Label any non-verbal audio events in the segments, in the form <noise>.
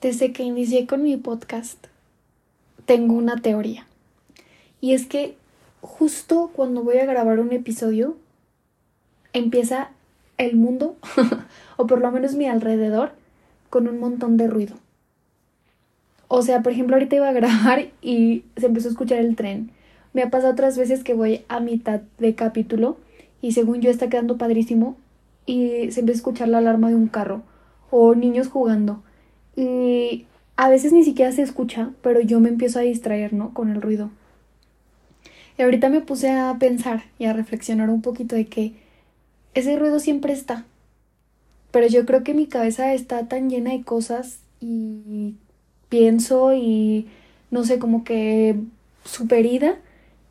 Desde que inicié con mi podcast, tengo una teoría. Y es que justo cuando voy a grabar un episodio, empieza el mundo, <laughs> o por lo menos mi alrededor, con un montón de ruido. O sea, por ejemplo, ahorita iba a grabar y se empezó a escuchar el tren. Me ha pasado otras veces que voy a mitad de capítulo y según yo está quedando padrísimo y se empieza a escuchar la alarma de un carro o niños jugando. Y a veces ni siquiera se escucha, pero yo me empiezo a distraer, ¿no? Con el ruido. Y ahorita me puse a pensar y a reflexionar un poquito de que ese ruido siempre está. Pero yo creo que mi cabeza está tan llena de cosas y pienso y no sé, como que superida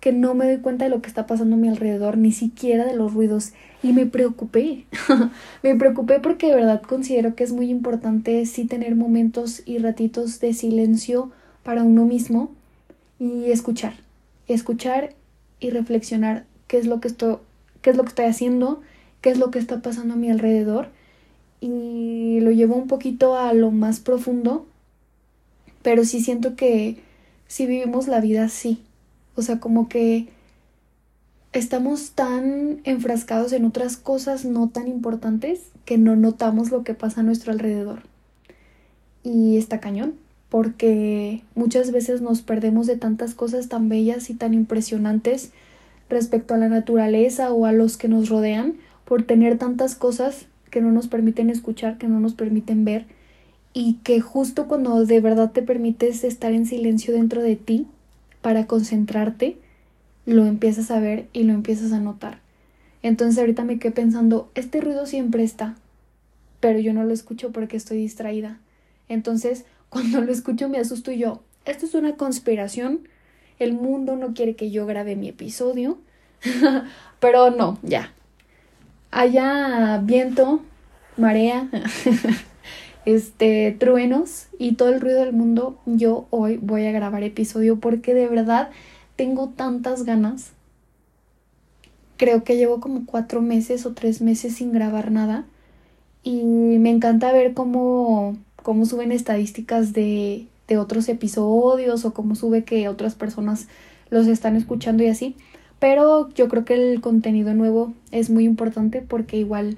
que no me doy cuenta de lo que está pasando a mi alrededor, ni siquiera de los ruidos. Y me preocupé. <laughs> me preocupé porque de verdad considero que es muy importante sí tener momentos y ratitos de silencio para uno mismo y escuchar. Escuchar y reflexionar qué es lo que estoy, qué es lo que estoy haciendo, qué es lo que está pasando a mi alrededor. Y lo llevo un poquito a lo más profundo, pero sí siento que si vivimos la vida así, o sea, como que estamos tan enfrascados en otras cosas no tan importantes que no notamos lo que pasa a nuestro alrededor. Y está cañón, porque muchas veces nos perdemos de tantas cosas tan bellas y tan impresionantes respecto a la naturaleza o a los que nos rodean por tener tantas cosas que no nos permiten escuchar, que no nos permiten ver y que justo cuando de verdad te permites estar en silencio dentro de ti, para concentrarte, lo empiezas a ver y lo empiezas a notar. Entonces ahorita me quedé pensando, este ruido siempre está, pero yo no lo escucho porque estoy distraída. Entonces, <laughs> cuando lo escucho me asusto y yo, esto es una conspiración, el mundo no quiere que yo grabe mi episodio, <laughs> pero no, ya. Haya viento, marea, <laughs> este, truenos y todo el ruido del mundo, yo hoy voy a grabar episodio porque de verdad tengo tantas ganas. Creo que llevo como cuatro meses o tres meses sin grabar nada y me encanta ver cómo, cómo suben estadísticas de, de otros episodios o cómo sube que otras personas los están escuchando y así. Pero yo creo que el contenido nuevo es muy importante porque igual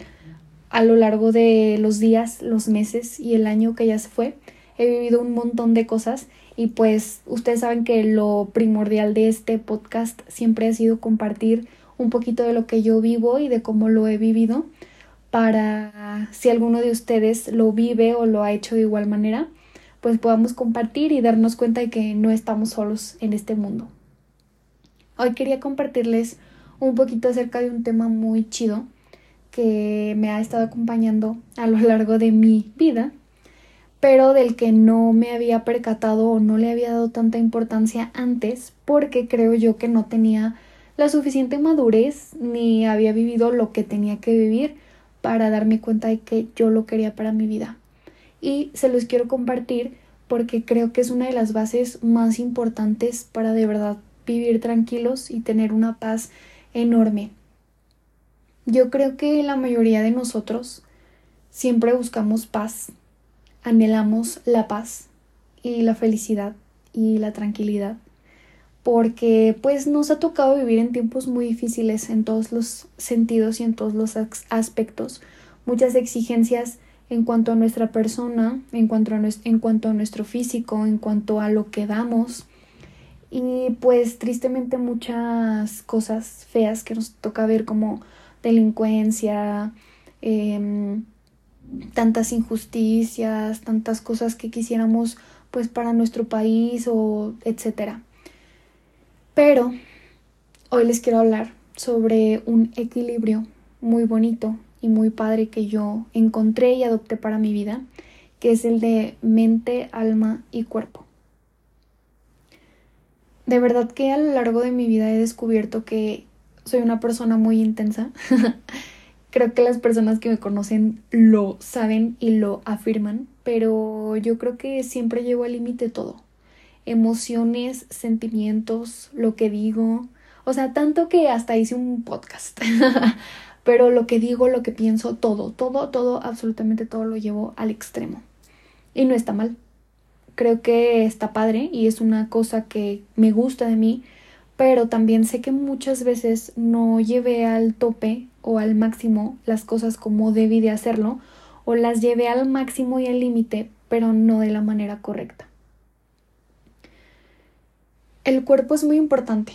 a lo largo de los días, los meses y el año que ya se fue. He vivido un montón de cosas y pues ustedes saben que lo primordial de este podcast siempre ha sido compartir un poquito de lo que yo vivo y de cómo lo he vivido para si alguno de ustedes lo vive o lo ha hecho de igual manera, pues podamos compartir y darnos cuenta de que no estamos solos en este mundo. Hoy quería compartirles un poquito acerca de un tema muy chido que me ha estado acompañando a lo largo de mi vida, pero del que no me había percatado o no le había dado tanta importancia antes porque creo yo que no tenía la suficiente madurez ni había vivido lo que tenía que vivir para darme cuenta de que yo lo quería para mi vida. Y se los quiero compartir porque creo que es una de las bases más importantes para de verdad vivir tranquilos y tener una paz enorme. Yo creo que la mayoría de nosotros siempre buscamos paz, anhelamos la paz y la felicidad y la tranquilidad, porque pues nos ha tocado vivir en tiempos muy difíciles en todos los sentidos y en todos los aspectos, muchas exigencias en cuanto a nuestra persona, en cuanto a, en cuanto a nuestro físico, en cuanto a lo que damos, y pues tristemente muchas cosas feas que nos toca ver como delincuencia, em, tantas injusticias, tantas cosas que quisiéramos pues para nuestro país o etcétera. Pero hoy les quiero hablar sobre un equilibrio muy bonito y muy padre que yo encontré y adopté para mi vida, que es el de mente, alma y cuerpo. De verdad que a lo largo de mi vida he descubierto que soy una persona muy intensa. <laughs> creo que las personas que me conocen lo saben y lo afirman, pero yo creo que siempre llevo al límite todo. Emociones, sentimientos, lo que digo. O sea, tanto que hasta hice un podcast. <laughs> pero lo que digo, lo que pienso, todo, todo, todo, absolutamente todo lo llevo al extremo. Y no está mal. creo que está padre y es una cosa que me gusta de mí, pero también sé que muchas veces no llevé al tope o al máximo las cosas como debí de hacerlo, o las llevé al máximo y al límite, pero no de la manera correcta. El cuerpo es muy importante.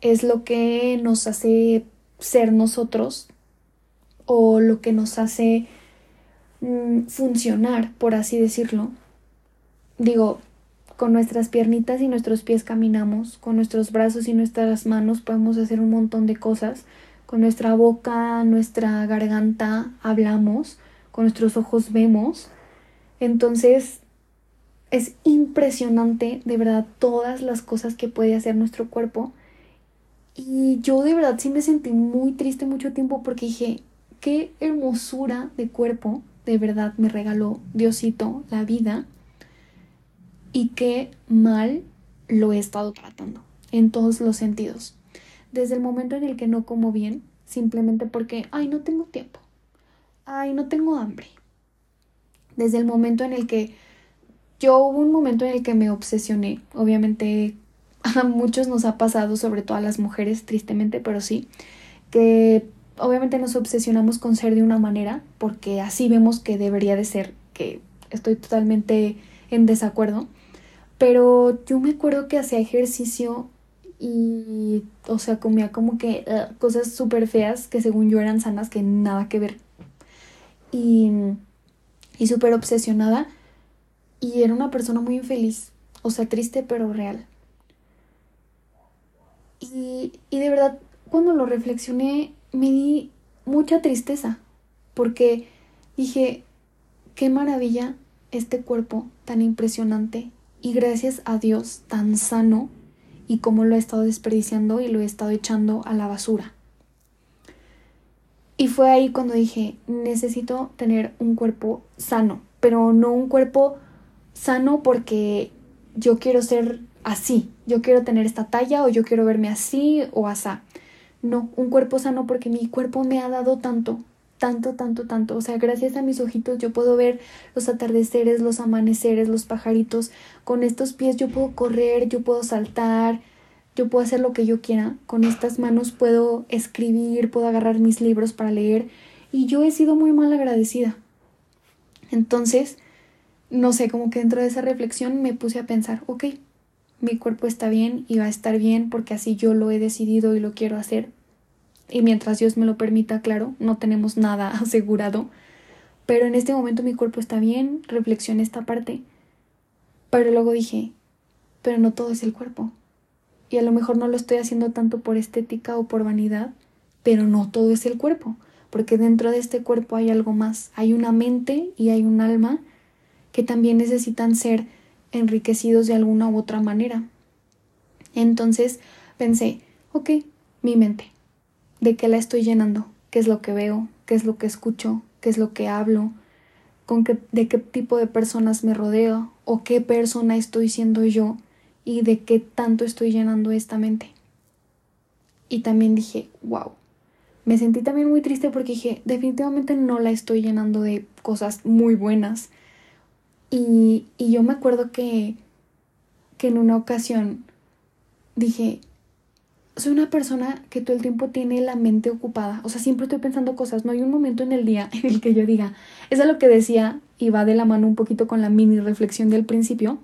Es lo que nos hace ser nosotros o lo que nos hace mm, funcionar, por así decirlo. Digo, con nuestras piernitas y nuestros pies caminamos, con nuestros brazos y nuestras manos podemos hacer un montón de cosas, con nuestra boca, nuestra garganta hablamos, con nuestros ojos vemos. Entonces, es impresionante de verdad todas las cosas que puede hacer nuestro cuerpo. Y yo de verdad sí me sentí muy triste mucho tiempo porque dije, qué hermosura de cuerpo de verdad me regaló Diosito la vida y qué mal lo he estado tratando en todos los sentidos. Desde el momento en el que no como bien, simplemente porque, ay, no tengo tiempo, ay, no tengo hambre. Desde el momento en el que yo hubo un momento en el que me obsesioné, obviamente <laughs> a muchos nos ha pasado, sobre todo a las mujeres, tristemente, pero sí, que obviamente nos obsesionamos con ser de una manera, porque así vemos que debería de ser, que estoy totalmente en desacuerdo. Pero yo me acuerdo que hacía ejercicio y, o sea, comía como que uh, cosas súper feas que según yo eran sanas, que nada que ver. Y, y súper obsesionada. Y era una persona muy infeliz, o sea, triste pero real. Y, y de verdad, cuando lo reflexioné, me di mucha tristeza, porque dije, qué maravilla este cuerpo tan impresionante y gracias a Dios tan sano y cómo lo he estado desperdiciando y lo he estado echando a la basura. Y fue ahí cuando dije, necesito tener un cuerpo sano, pero no un cuerpo sano porque yo quiero ser así, yo quiero tener esta talla o yo quiero verme así o asá. No, un cuerpo sano porque mi cuerpo me ha dado tanto, tanto, tanto, tanto. O sea, gracias a mis ojitos yo puedo ver los atardeceres, los amaneceres, los pajaritos. Con estos pies yo puedo correr, yo puedo saltar, yo puedo hacer lo que yo quiera. Con estas manos puedo escribir, puedo agarrar mis libros para leer. Y yo he sido muy mal agradecida. Entonces, no sé, como que dentro de esa reflexión me puse a pensar, ok, mi cuerpo está bien y va a estar bien porque así yo lo he decidido y lo quiero hacer y mientras Dios me lo permita, claro, no tenemos nada <laughs> asegurado, pero en este momento mi cuerpo está bien, reflexioné esta parte, pero luego dije, pero no todo es el cuerpo, y a lo mejor no lo estoy haciendo tanto por estética o por vanidad, pero no todo es el cuerpo, porque dentro de este cuerpo hay algo más, hay una mente y hay un alma que también necesitan ser enriquecidos de alguna u otra manera. Entonces pensé, ok, mi mente, de qué la estoy llenando, qué es lo que veo, qué es lo que escucho, qué es lo que hablo, con qué, de qué tipo de personas me rodeo o qué persona estoy siendo yo y de qué tanto estoy llenando esta mente. Y también dije, wow. Me sentí también muy triste porque dije, definitivamente no la estoy llenando de cosas muy buenas. Y, y yo me acuerdo que, que en una ocasión dije, soy una persona que todo el tiempo tiene la mente ocupada, o sea, siempre estoy pensando cosas, no hay un momento en el día <laughs> en el que yo diga, eso es lo que decía y va de la mano un poquito con la mini reflexión del principio,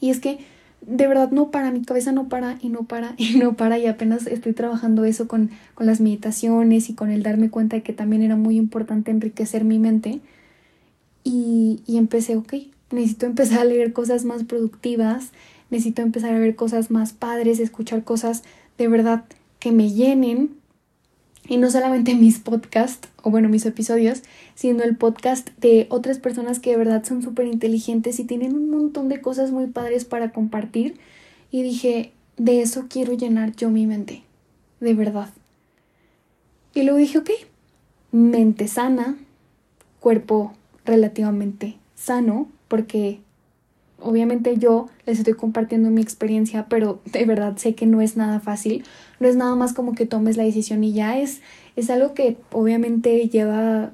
y es que de verdad no para, mi cabeza no para y no para <laughs> y no para y apenas estoy trabajando eso con, con las meditaciones y con el darme cuenta de que también era muy importante enriquecer mi mente y, y empecé, ok, necesito empezar a leer cosas más productivas, necesito empezar a ver cosas más padres, escuchar cosas de verdad que me llenen. Y no solamente <laughs> mis podcasts, o bueno, mis episodios, sino el podcast de otras personas que de verdad son súper inteligentes y tienen un montón de cosas muy padres para compartir. Y dije, de eso quiero llenar yo mi mente, de verdad. Y luego dije, ok, mente sana, cuerpo relativamente sano, porque obviamente yo les estoy compartiendo mi experiencia, pero de verdad sé que no es nada fácil. No es nada más como que tomes la decisión y ya es, es algo que obviamente lleva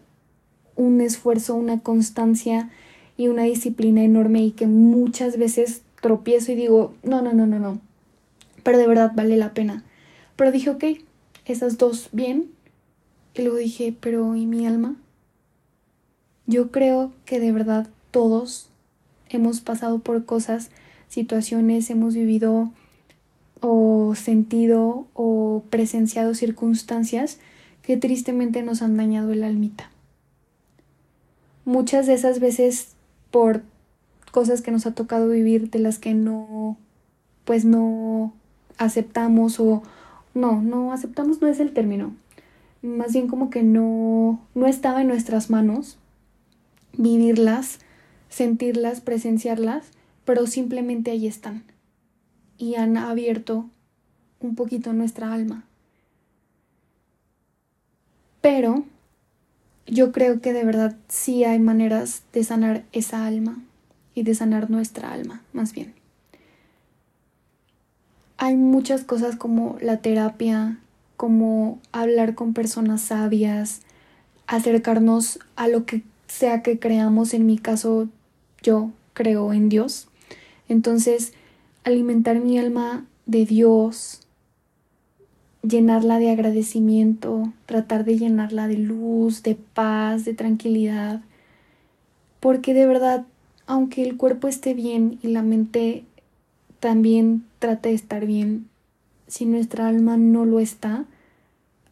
un esfuerzo, una constancia y una disciplina enorme y que muchas veces tropiezo y digo, no, no, no, no, no, pero de verdad vale la pena. Pero dije, ok, esas dos bien. Y luego dije, pero ¿y mi alma? Yo creo que de verdad todos hemos pasado por cosas, situaciones, hemos vivido o sentido o presenciado circunstancias que tristemente nos han dañado el almita. Muchas de esas veces por cosas que nos ha tocado vivir de las que no pues no aceptamos o no, no aceptamos no es el término. Más bien como que no no estaba en nuestras manos vivirlas, sentirlas, presenciarlas, pero simplemente ahí están y han abierto un poquito nuestra alma. Pero yo creo que de verdad sí hay maneras de sanar esa alma y de sanar nuestra alma, más bien. Hay muchas cosas como la terapia, como hablar con personas sabias, acercarnos a lo que sea que creamos, en mi caso yo creo en Dios. Entonces, alimentar mi alma de Dios, llenarla de agradecimiento, tratar de llenarla de luz, de paz, de tranquilidad, porque de verdad, aunque el cuerpo esté bien y la mente también trate de estar bien, si nuestra alma no lo está,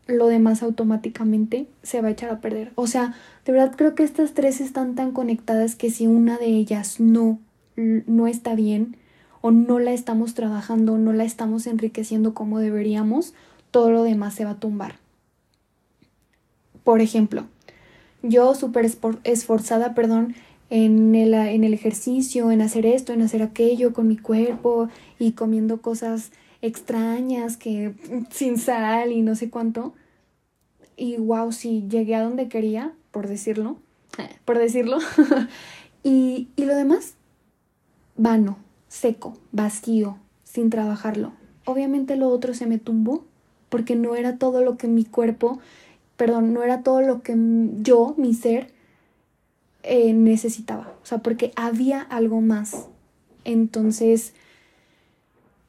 lo demás automáticamente se va a echar a perder. O sea, de verdad creo que estas tres están tan conectadas que si una de ellas no, no está bien, o no la estamos trabajando, no la estamos enriqueciendo como deberíamos, todo lo demás se va a tumbar. Por ejemplo, yo súper esforzada, perdón, en el, en el ejercicio, en hacer esto, en hacer aquello con mi cuerpo y comiendo cosas extrañas que sin sal y no sé cuánto. Y wow, sí, llegué a donde quería, por decirlo, <laughs> por decirlo. <laughs> y, y lo demás, vano, seco, vacío, sin trabajarlo. Obviamente lo otro se me tumbó porque no era todo lo que mi cuerpo, perdón, no era todo lo que yo, mi ser, eh, necesitaba. O sea, porque había algo más. Entonces,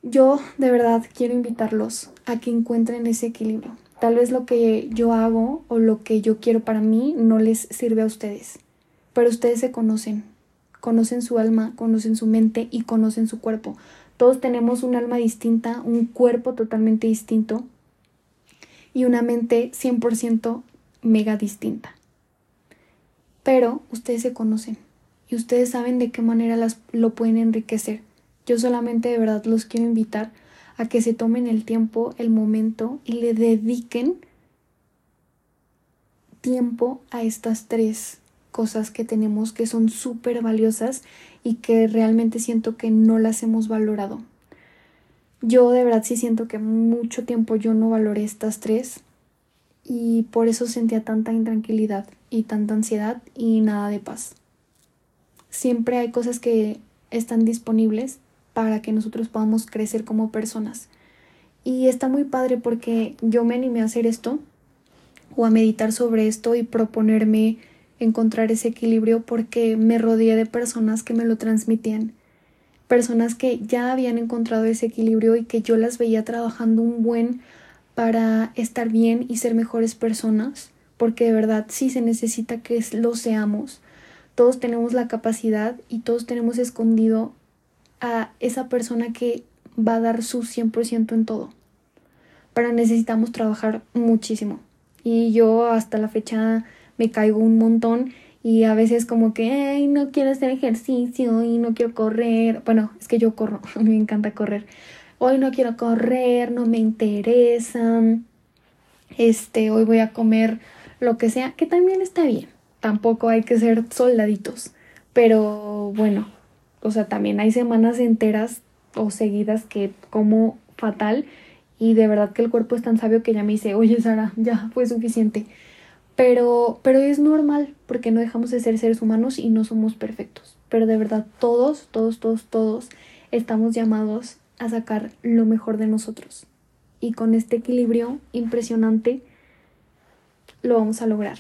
yo de verdad quiero invitarlos a que encuentren ese equilibrio. Tal vez lo que yo hago o lo que yo quiero para mí no les sirve a ustedes, pero ustedes se conocen, conocen su alma, conocen su mente y conocen su cuerpo. Todos tenemos un alma distinta, un cuerpo totalmente distinto y una mente 100% mega distinta. Pero ustedes se conocen y ustedes saben de qué manera las, lo pueden enriquecer. Yo solamente de verdad los quiero invitar a que se tomen el tiempo, el momento y le dediquen tiempo a estas tres cosas que tenemos que son súper valiosas y que realmente siento que no las hemos valorado. Yo de verdad sí siento que mucho tiempo yo no valoré estas tres y por eso sentía tanta intranquilidad y tanta ansiedad y nada de paz. Siempre hay cosas que están disponibles para que nosotros podamos crecer como personas. Y está muy padre porque yo me animé a hacer esto o a meditar sobre esto y proponerme encontrar ese equilibrio porque me rodeé de personas que me lo transmitían personas que ya habían encontrado ese equilibrio y que yo las veía trabajando un buen para estar bien y ser mejores personas, porque de verdad sí se necesita que lo seamos. Todos tenemos la capacidad y todos tenemos escondido a esa persona que va a dar su 100% en todo. Pero necesitamos trabajar muchísimo. Y yo hasta la fecha me caigo un montón y a veces como que, no quiero hacer ejercicio y no quiero correr. Bueno, es que yo corro, <laughs> me encanta correr. Hoy no quiero correr, no me interesa. Este, hoy voy a comer lo que sea, que también está bien. Tampoco hay que ser soldaditos. Pero bueno, o sea, también hay semanas enteras o seguidas que como fatal y de verdad que el cuerpo es tan sabio que ya me dice, oye Sara, ya fue suficiente. Pero, pero es normal porque no dejamos de ser seres humanos y no somos perfectos. Pero de verdad, todos, todos, todos, todos estamos llamados a sacar lo mejor de nosotros. Y con este equilibrio impresionante lo vamos a lograr.